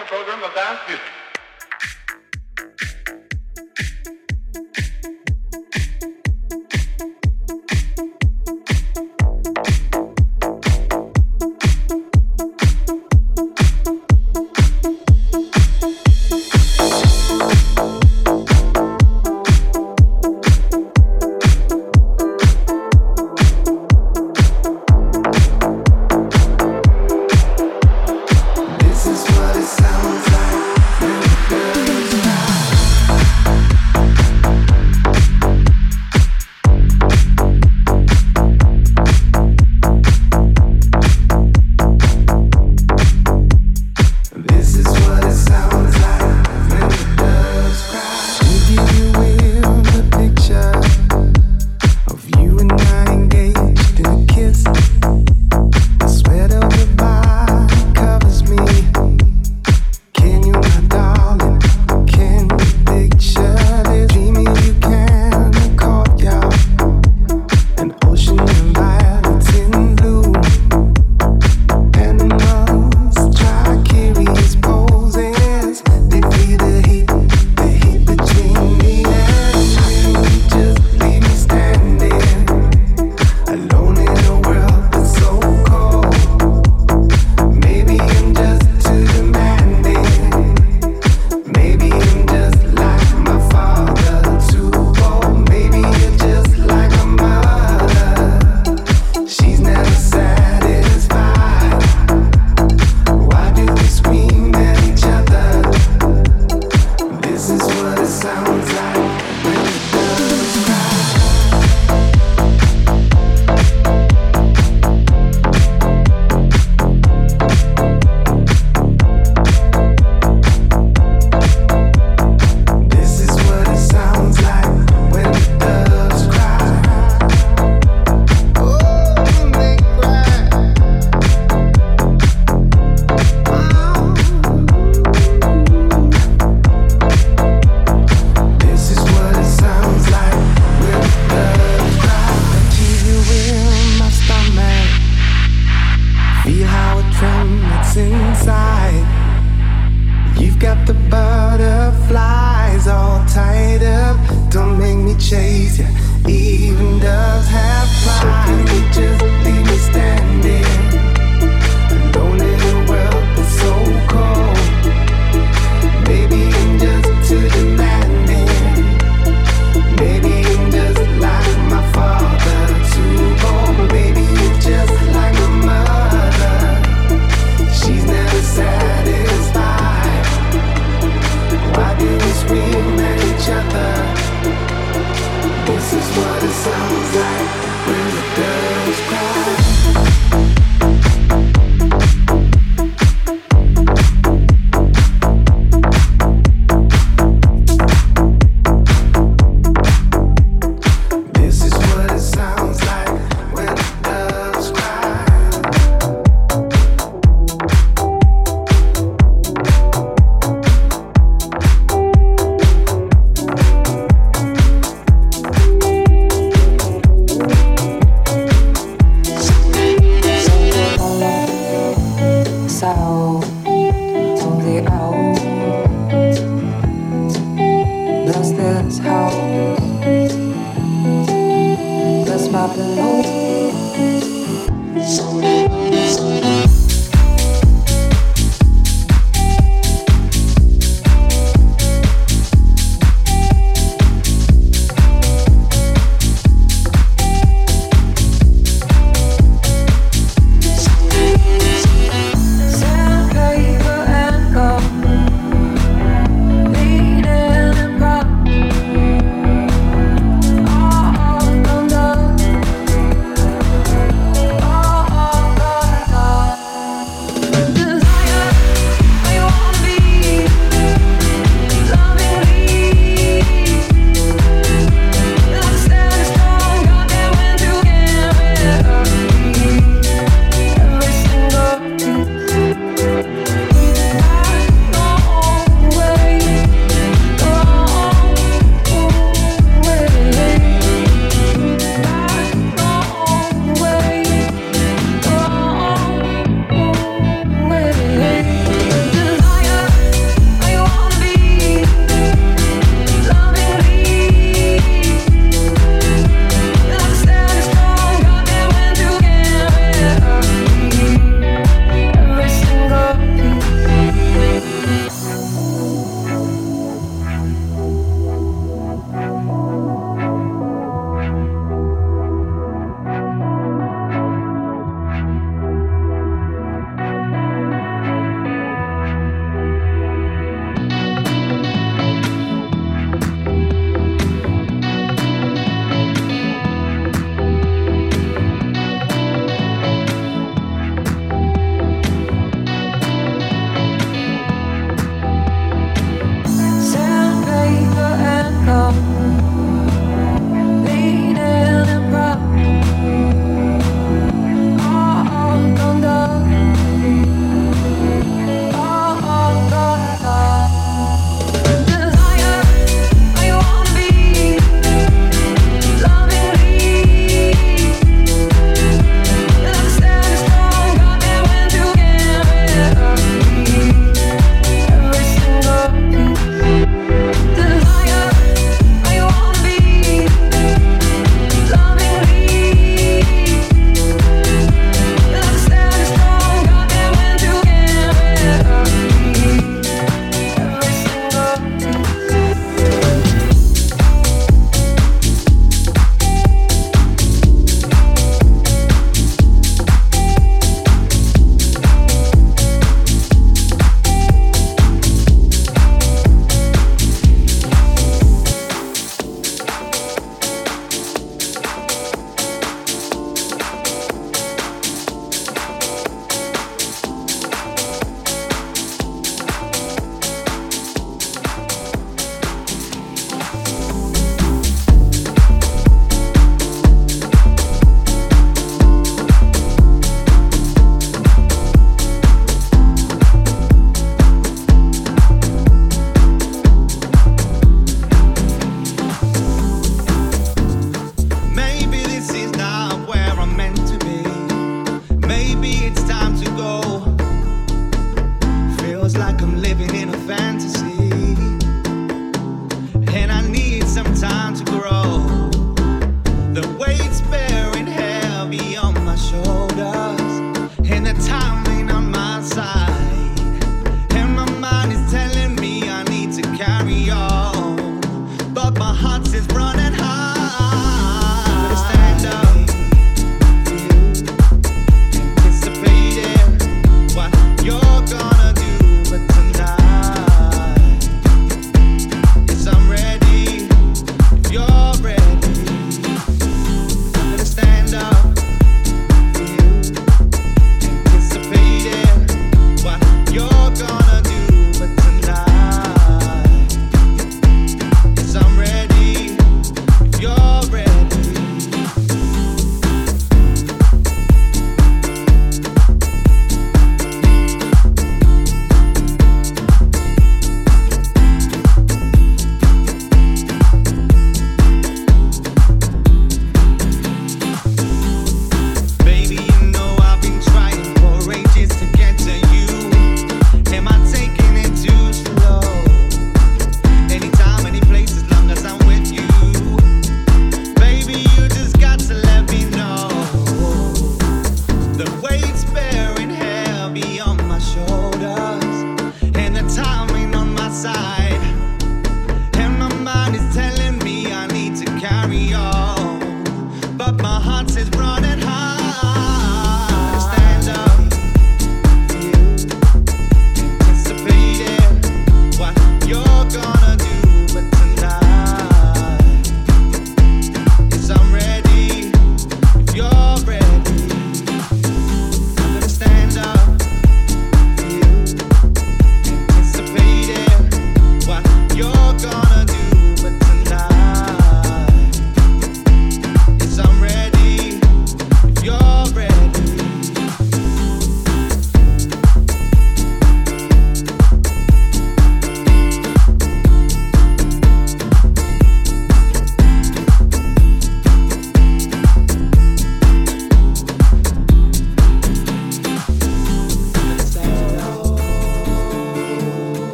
a program of dance music.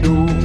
do.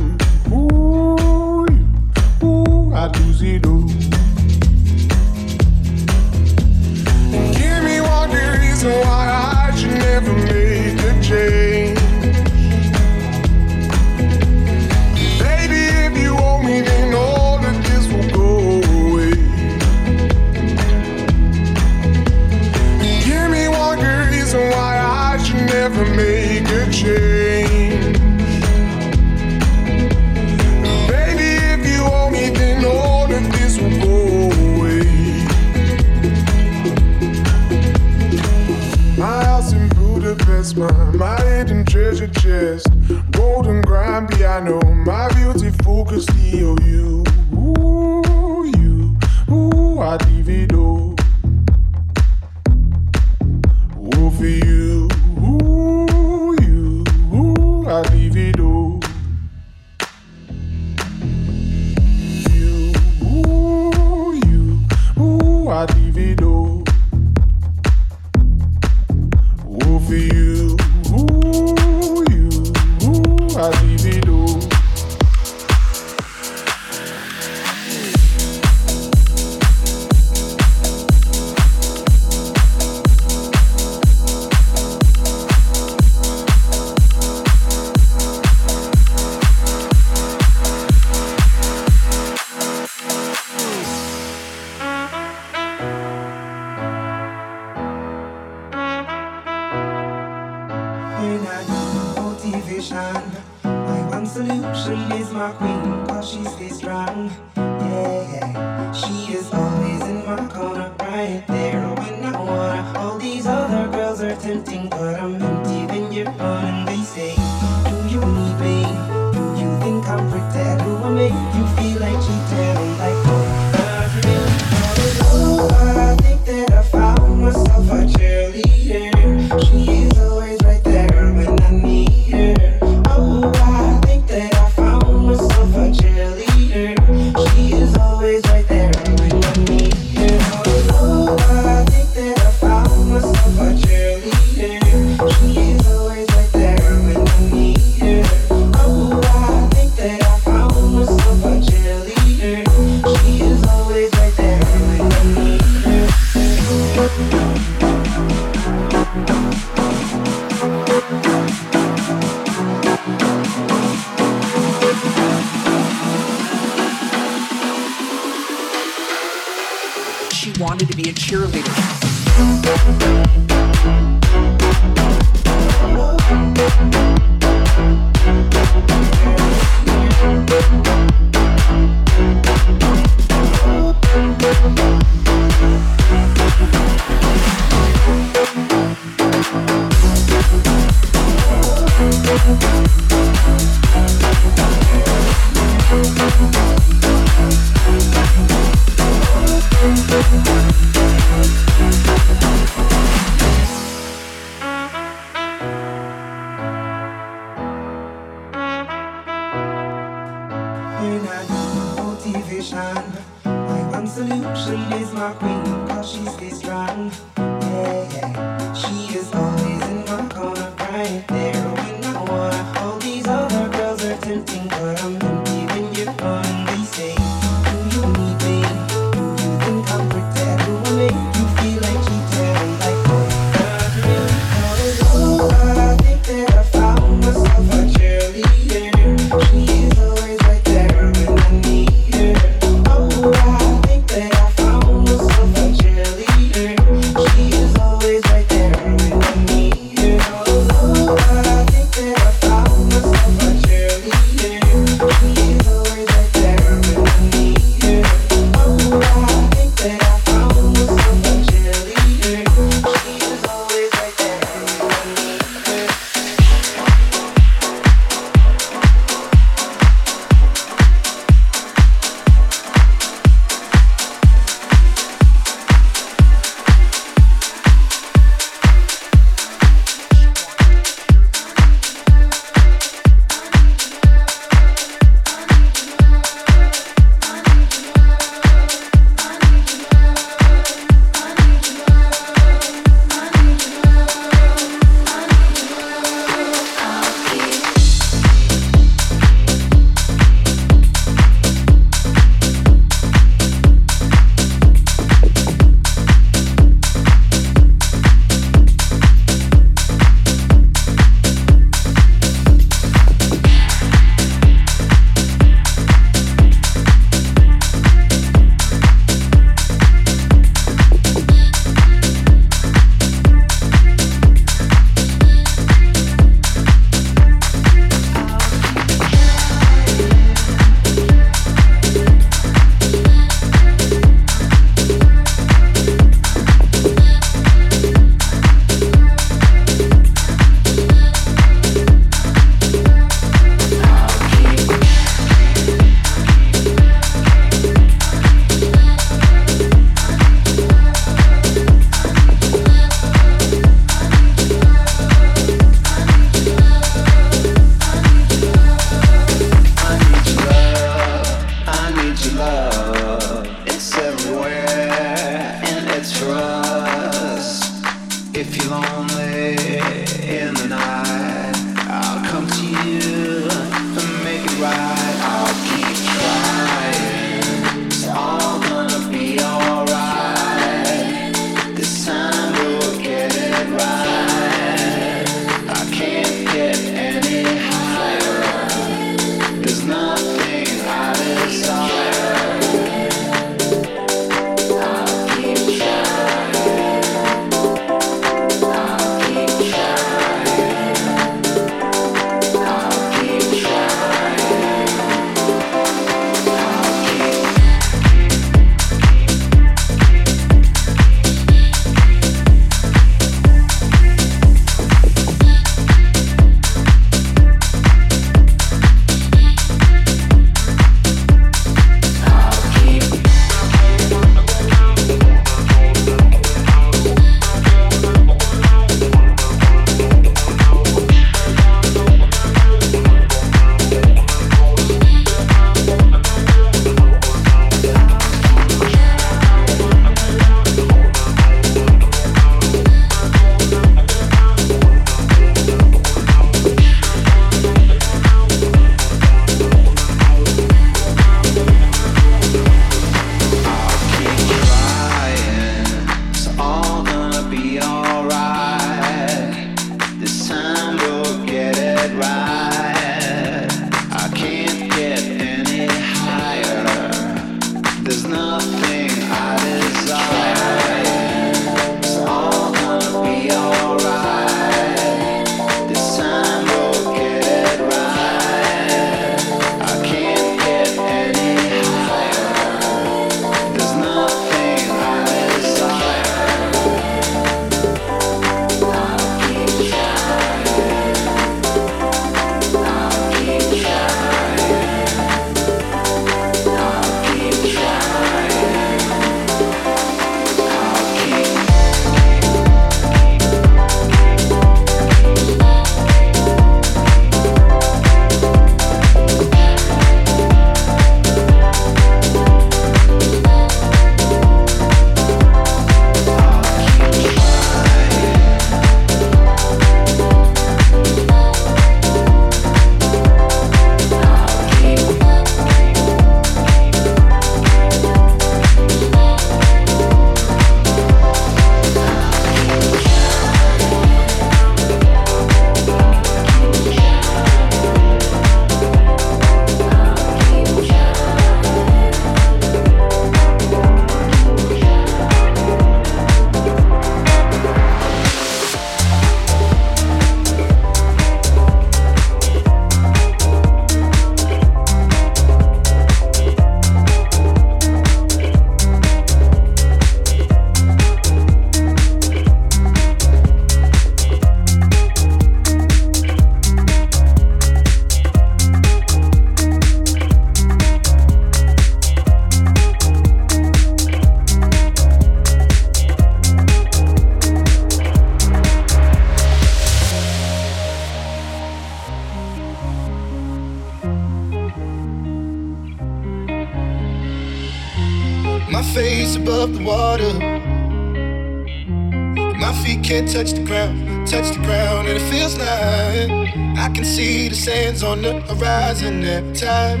The horizon every time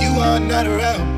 you are not around.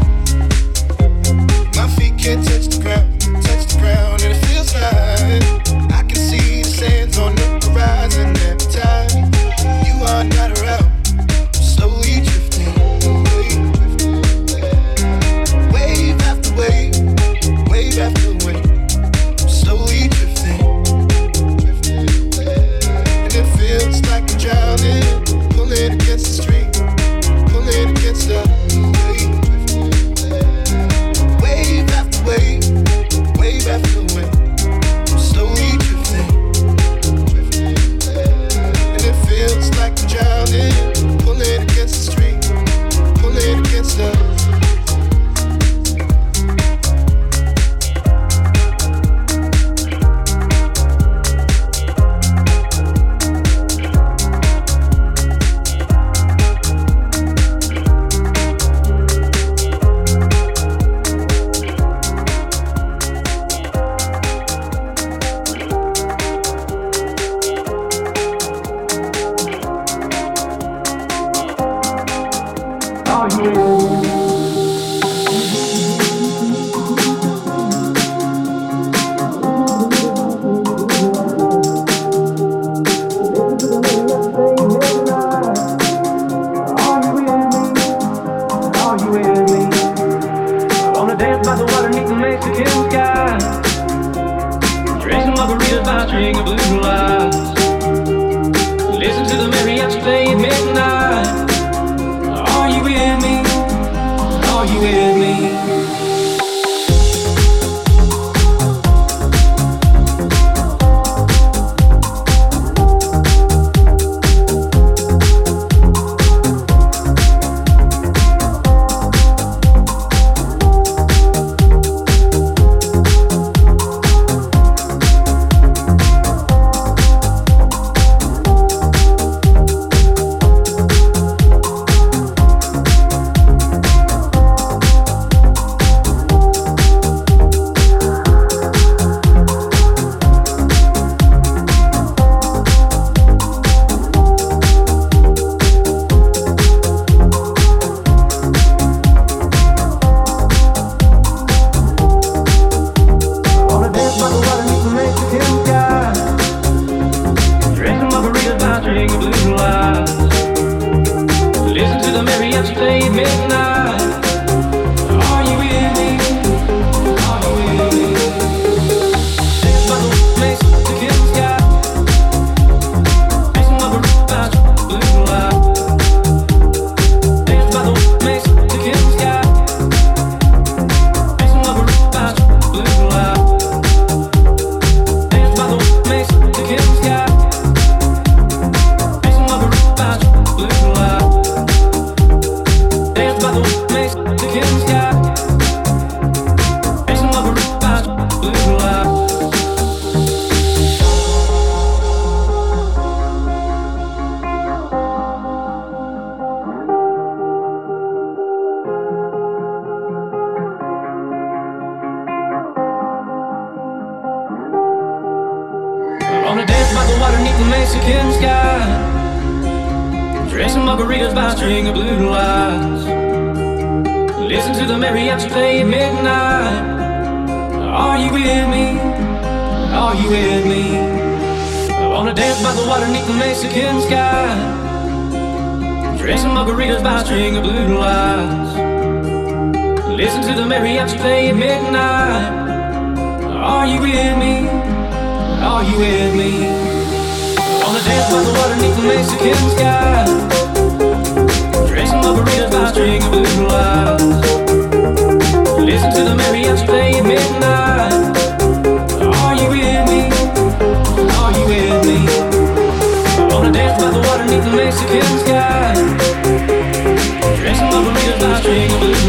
My feet can't touch the ground, touch the ground, and it feels like I can see the sands on the horizon you late midnight. Are you with me? Are you with me? Mariachi play at midnight. Are you with me? Are you with me? I wanna dance by the water beneath the Mexican sky. Drinking margaritas by a string of blue lights. Listen to the mariachi play at midnight. Are you with me? Are you with me? I wanna dance by the water beneath the Mexican sky. Drinking margaritas by a string of blue lights. Listen to the mariachi play at midnight. Are you with me? Are you with me? Wanna dance the water beneath the Mexican sky. Margaritas by a string of blue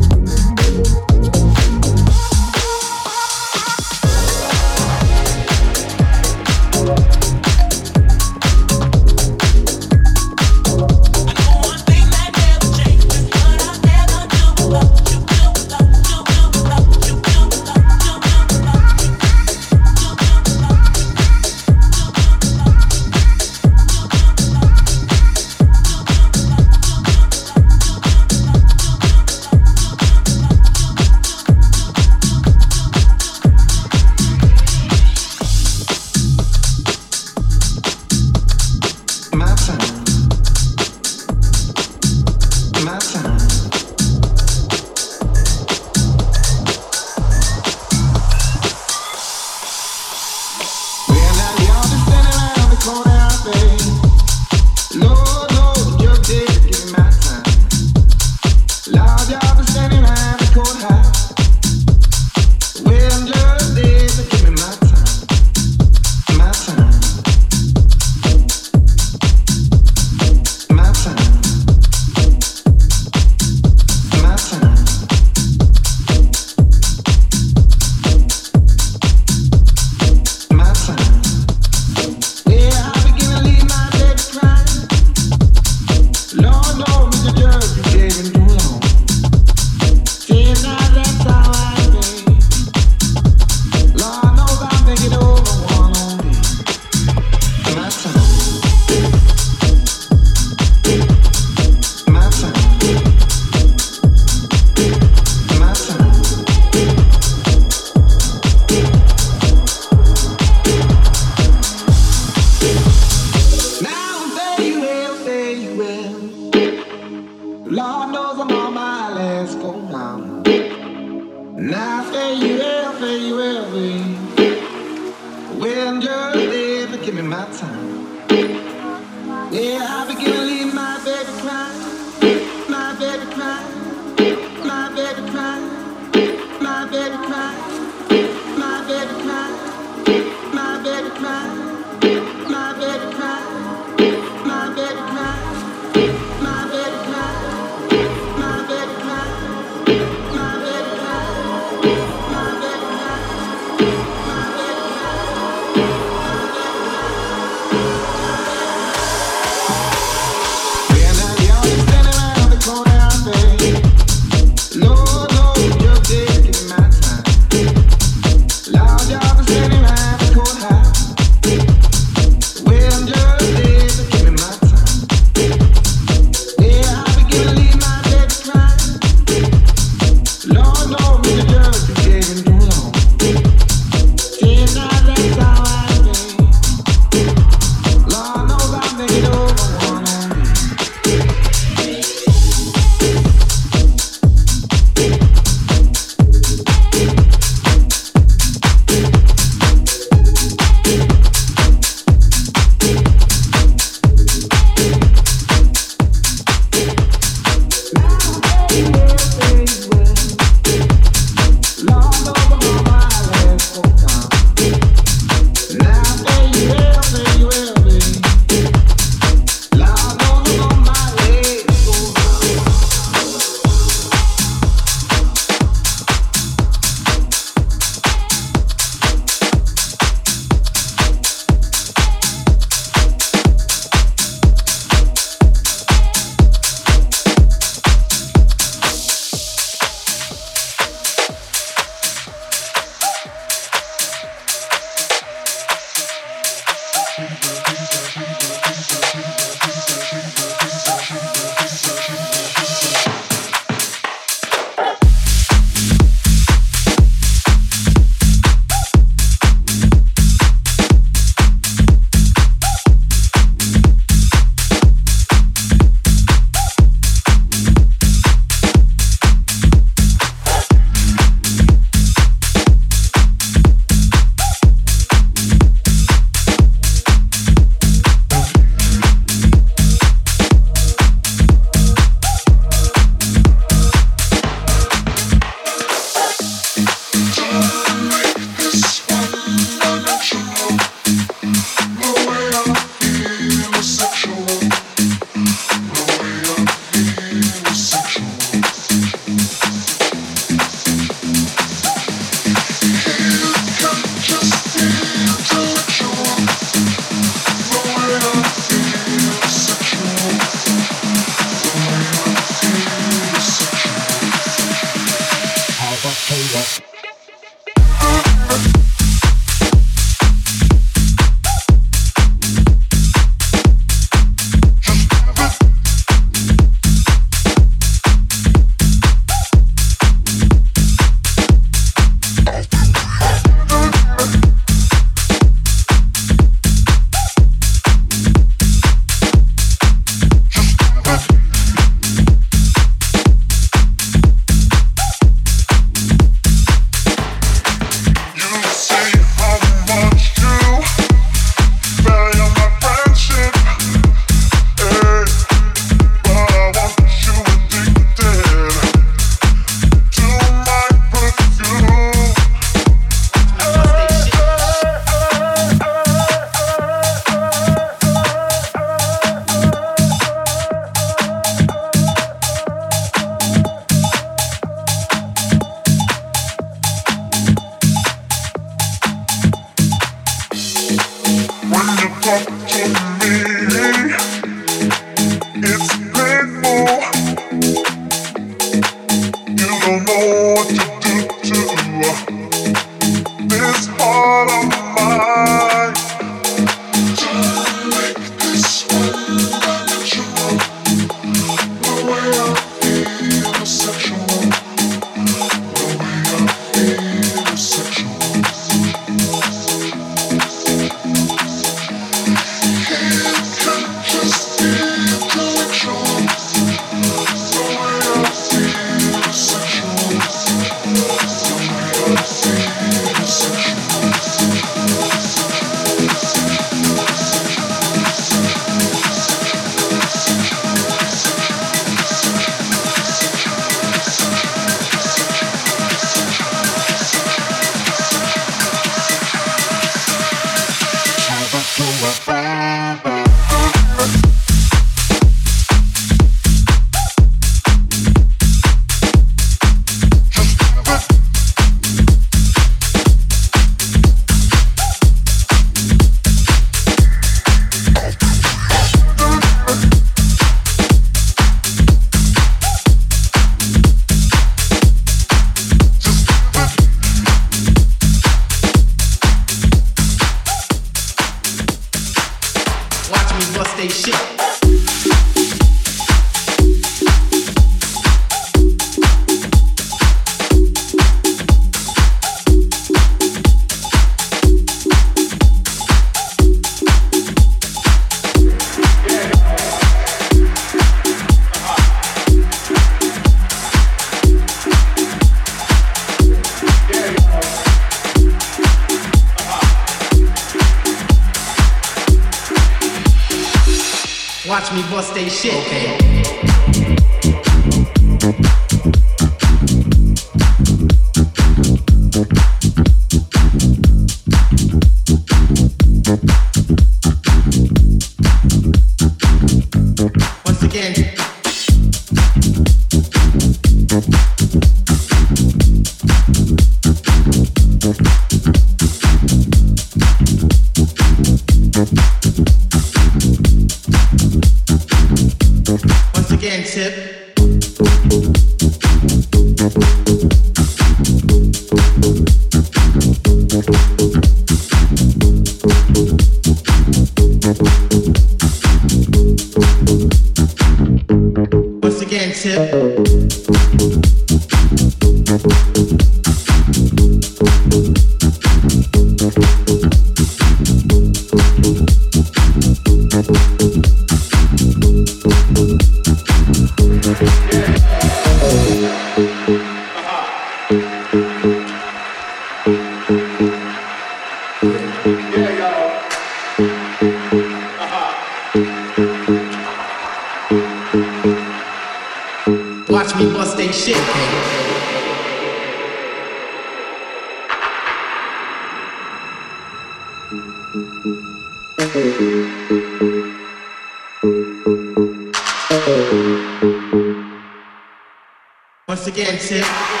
it.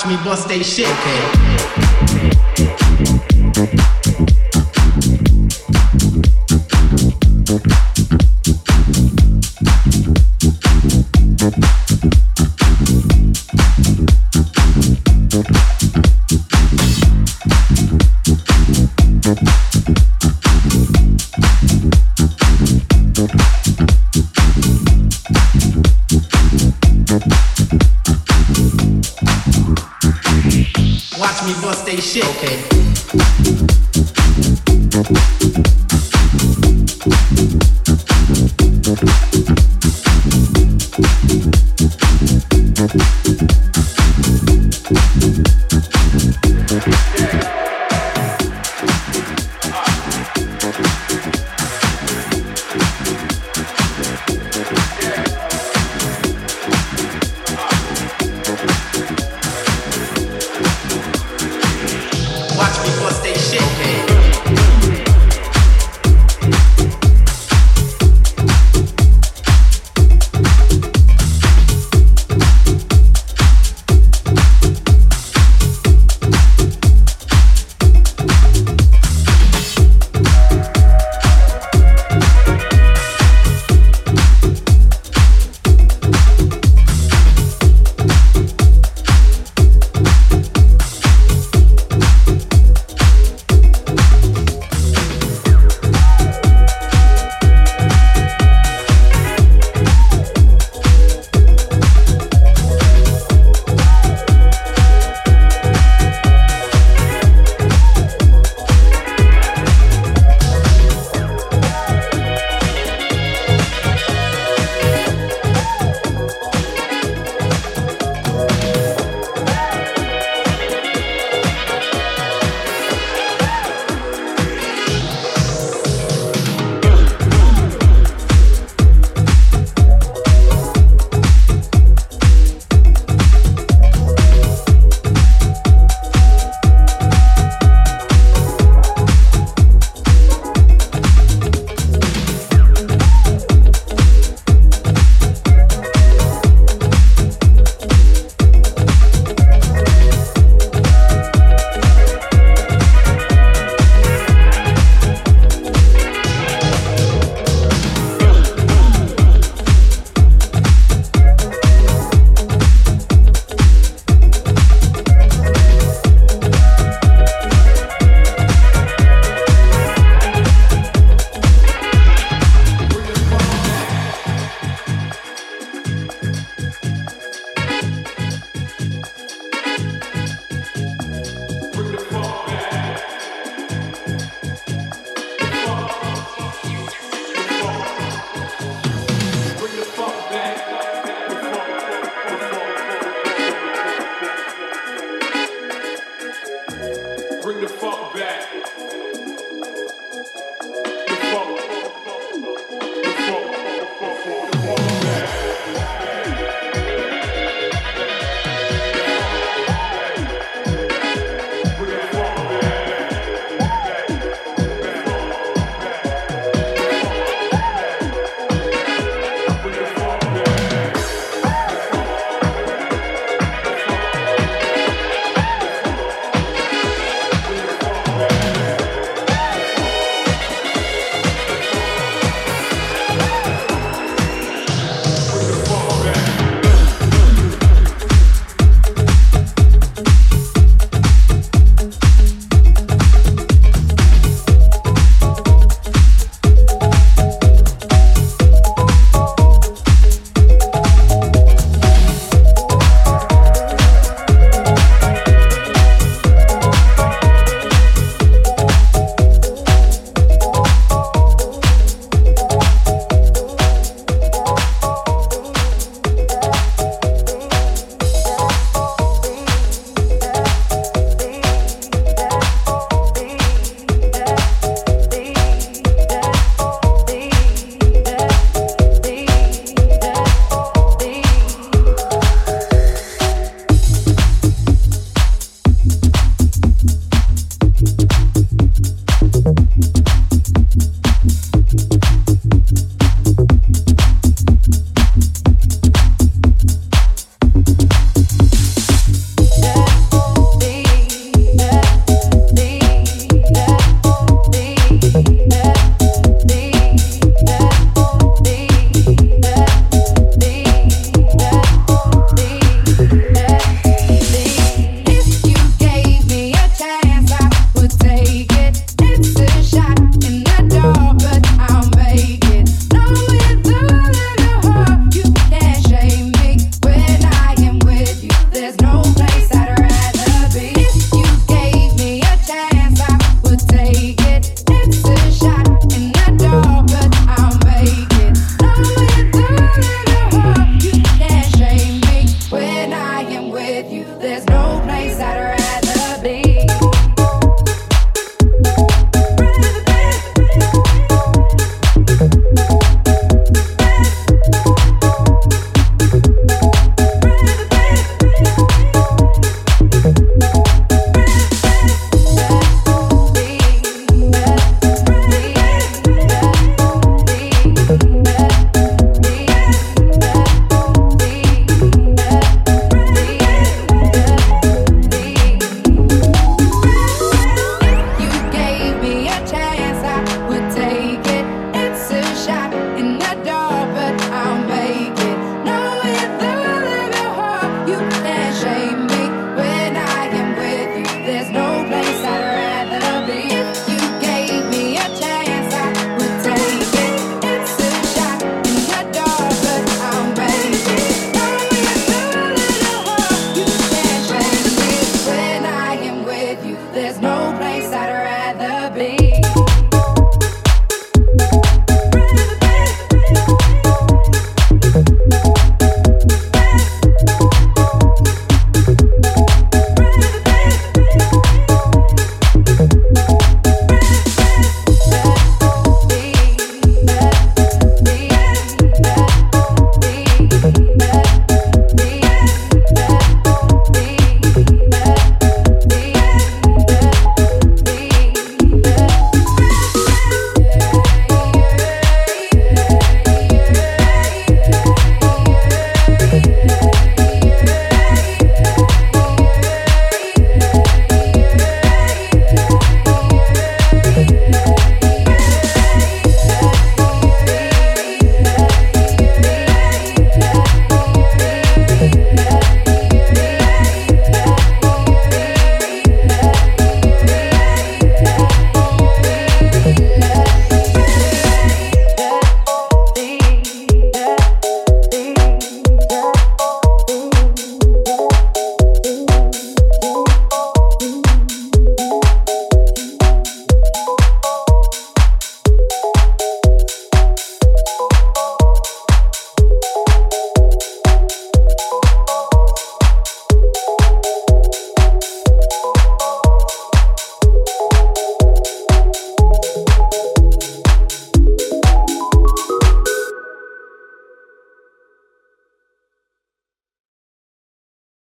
Watch me bust they shit. Okay.